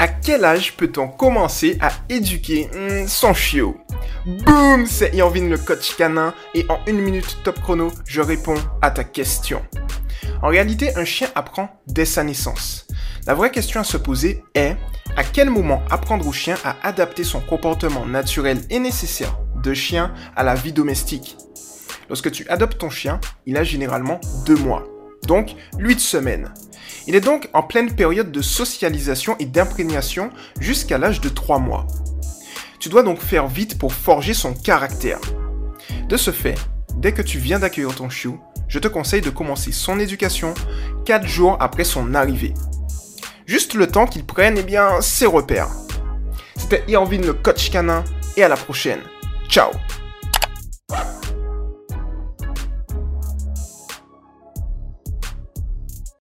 À quel âge peut-on commencer à éduquer hmm, son chiot? Boum, c'est Irvin le coach canin et en une minute top chrono, je réponds à ta question. En réalité, un chien apprend dès sa naissance. La vraie question à se poser est à quel moment apprendre au chien à adapter son comportement naturel et nécessaire de chien à la vie domestique? Lorsque tu adoptes ton chien, il a généralement deux mois, donc 8 semaines. Il est donc en pleine période de socialisation et d'imprégnation jusqu'à l'âge de 3 mois. Tu dois donc faire vite pour forger son caractère. De ce fait, dès que tu viens d'accueillir ton chiot, je te conseille de commencer son éducation 4 jours après son arrivée. Juste le temps qu'il prenne eh bien, ses repères. C'était Irvin le coach canin et à la prochaine. Ciao